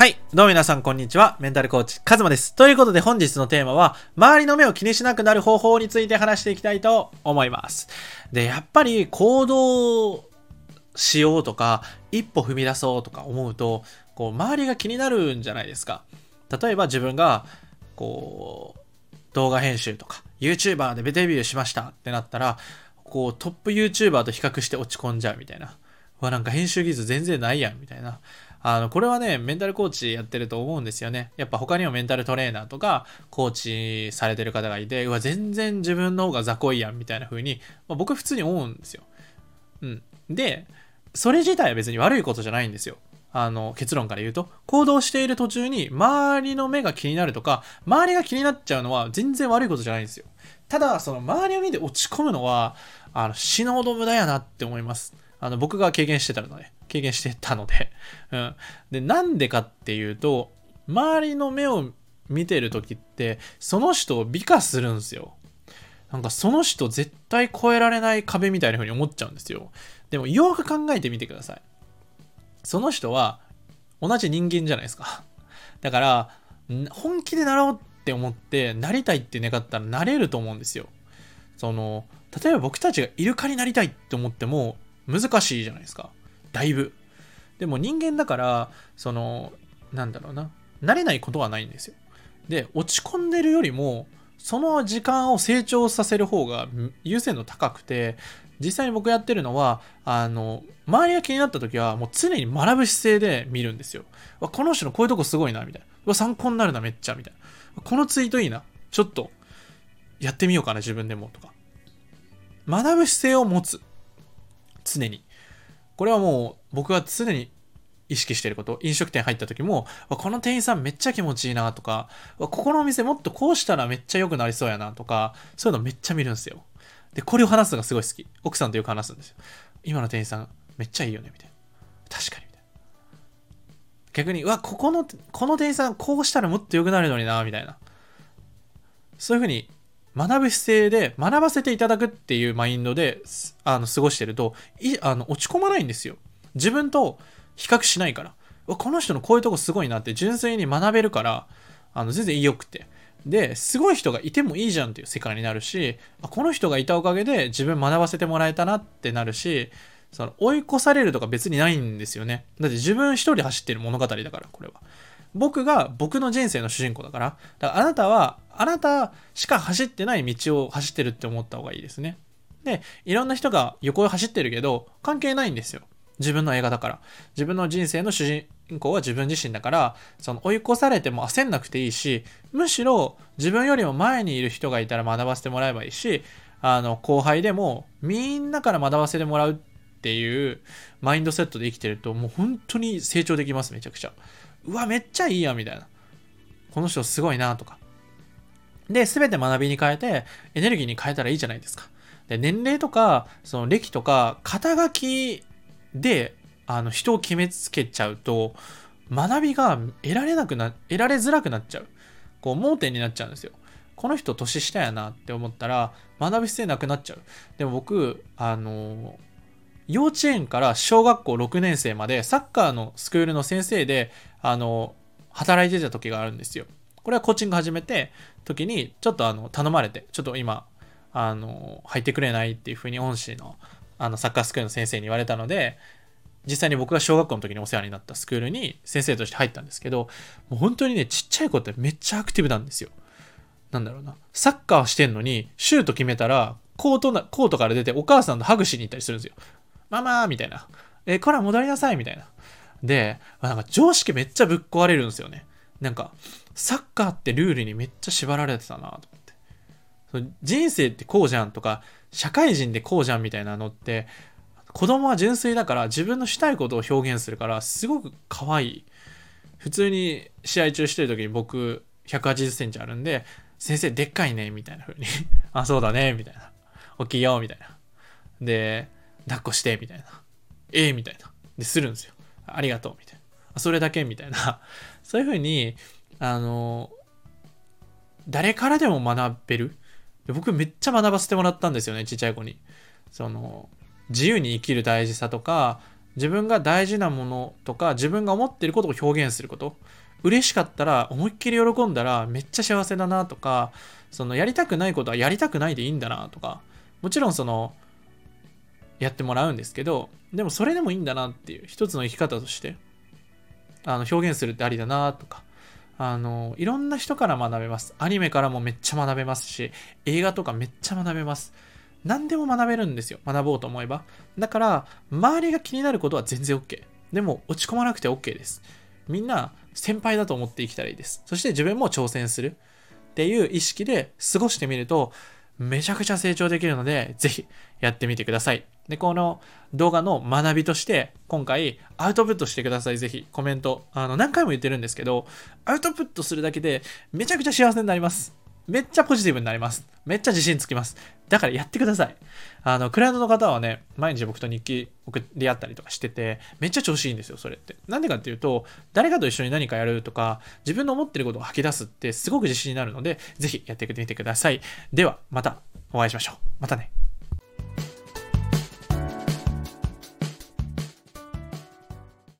はい。どうも皆さん、こんにちは。メンタルコーチ、カズマです。ということで、本日のテーマは、周りの目を気にしなくなる方法について話していきたいと思います。で、やっぱり行動しようとか、一歩踏み出そうとか思うと、こう、周りが気になるんじゃないですか。例えば自分が、こう、動画編集とか、YouTuber でデビューしましたってなったら、こう、トップ YouTuber と比較して落ち込んじゃうみたいな。うわ、なんか編集技術全然ないやん、みたいな。あの、これはね、メンタルコーチやってると思うんですよね。やっぱ他にもメンタルトレーナーとか、コーチされてる方がいて、うわ、全然自分の方が雑魚いやん、みたいな風に、まあ、僕普通に思うんですよ。うん。で、それ自体は別に悪いことじゃないんですよ。あの、結論から言うと、行動している途中に周りの目が気になるとか、周りが気になっちゃうのは全然悪いことじゃないんですよ。ただ、その周りを見て落ち込むのは、あの、死ぬほど無駄やなって思います。あの、僕が経験してたので、経験してたので、うん。で、なんでかっていうと、周りの目を見てる時って、その人を美化するんですよ。なんかその人絶対越えられない壁みたいな風に思っちゃうんですよ。でもよく考えてみてください。その人は同じ人間じゃないですか。だから、本気でなろうって思って、なりたいって願ったらなれると思うんですよ。その、例えば僕たちがイルカになりたいって思っても、難しいじゃないですか。だいぶ。でも人間だから、その、なんだろうな。慣れないことはないんですよ。で、落ち込んでるよりも、その時間を成長させる方が優先度高くて、実際に僕やってるのは、あの、周りが気になった時は、もう常に学ぶ姿勢で見るんですよ。この人のこういうとこすごいな、みたいな。わ参考になるな、めっちゃ、みたいな。このツイートいいな。ちょっと、やってみようかな、自分でも、とか。学ぶ姿勢を持つ。常に。これはもう僕が常に意識してること。飲食店入った時も、この店員さんめっちゃ気持ちいいなとか、ここのお店もっとこうしたらめっちゃ良くなりそうやなとか、そういうのめっちゃ見るんですよ。で、これを話すのがすごい好き。奥さんとよく話すんですよ。今の店員さんめっちゃいいよね、みたいな。確かに、みたいな。逆に、うわ、ここの、この店員さんこうしたらもっと良くなるのにな、みたいな。そういうふうに学ぶ姿勢で学ばせていただくっていうマインドであの過ごしてるといあの落ち込まないんですよ。自分と比較しないから。この人のこういうとこすごいなって純粋に学べるからあの全然良くて。で、すごい人がいてもいいじゃんっていう世界になるし、この人がいたおかげで自分学ばせてもらえたなってなるし、その追い越されるとか別にないんですよね。だって自分一人走ってる物語だから、これは。僕が僕の人生の主人公だから、だからあなたは、あなたしか走ってない道を走ってるって思った方がいいですね。で、いろんな人が横を走ってるけど、関係ないんですよ。自分の映画だから。自分の人生の主人公は自分自身だから、その追い越されても焦んなくていいし、むしろ自分よりも前にいる人がいたら学ばせてもらえばいいし、あの、後輩でもみんなから学ばせてもらうっていうマインドセットで生きてると、もう本当に成長できます、めちゃくちゃ。うわ、めっちゃいいや、みたいな。この人すごいな、とか。で、すべて学びに変えて、エネルギーに変えたらいいじゃないですか。で、年齢とか、その歴とか、肩書きで、あの、人を決めつけちゃうと、学びが得られなくな、得られづらくなっちゃう。こう、盲点になっちゃうんですよ。この人年下やなって思ったら、学び姿勢なくなっちゃう。でも僕、あの幼稚園から小学校6年生までサッカーのスクールの先生であの、働いてた時があるんですよ。これはコーチング始めて、時に、ちょっとあの、頼まれて、ちょっと今、あの、入ってくれないっていうふうに恩師の、あの、サッカースクールの先生に言われたので、実際に僕が小学校の時にお世話になったスクールに先生として入ったんですけど、もう本当にね、ちっちゃい子ってめっちゃアクティブなんですよ。なんだろうな。サッカーしてんのに、シュート決めたら、コートな、コートから出てお母さんとハグしに行ったりするんですよ。ママーみたいな。えこら戻りなさいみたいな。で、なんか常識めっちゃぶっ壊れるんですよね。なんか、サッカーってルールにめっちゃ縛られてたなと思って。人生ってこうじゃんとか、社会人でこうじゃんみたいなのって、子供は純粋だから自分のしたいことを表現するから、すごく可愛い。普通に試合中してる時に僕180センチあるんで、先生でっかいね、みたいな風に あ、そうだね、みたいな。大きいよ、みたいな。で、抱っこして、みたいな。ええー、みたいな。で、するんですよ。ありがとうみたいな。それだけみたいな。そういうふうに、あの、誰からでも学べる。僕めっちゃ学ばせてもらったんですよね、ちっちゃい子に。その、自由に生きる大事さとか、自分が大事なものとか自分が思ってることを表現すること嬉しかったら思いっきり喜んだらめっちゃ幸せだなとかそのやりたくないことはやりたくないでいいんだなとかもちろんそのやってもらうんですけどでもそれでもいいんだなっていう一つの生き方としてあの表現するってありだなとかあのいろんな人から学べます。アニメからもめっちゃ学べますし映画とかめっちゃ学べます。何でも学べるんですよ学ぼうと思えば。だから周りが気になることは全然 OK でも落ち込まなくて OK です。みんな先輩だと思って生きたらいいです。そして自分も挑戦する。っていう意識で過ごしてみるとめちゃくちゃ成長できるので、ぜひやってみてください。で、この動画の学びとして、今回アウトプットしてください。ぜひコメント。あの、何回も言ってるんですけど、アウトプットするだけでめちゃくちゃ幸せになります。めっちゃポジティブになります。めっちゃ自信つきます。だからやってください。あの、クライアントの方はね、毎日僕と日記送り合ったりとかしてて、めっちゃ調子いいんですよ、それって。なんでかっていうと、誰かと一緒に何かやるとか、自分の思ってることを吐き出すってすごく自信になるので、ぜひやってみてください。では、またお会いしましょう。またね。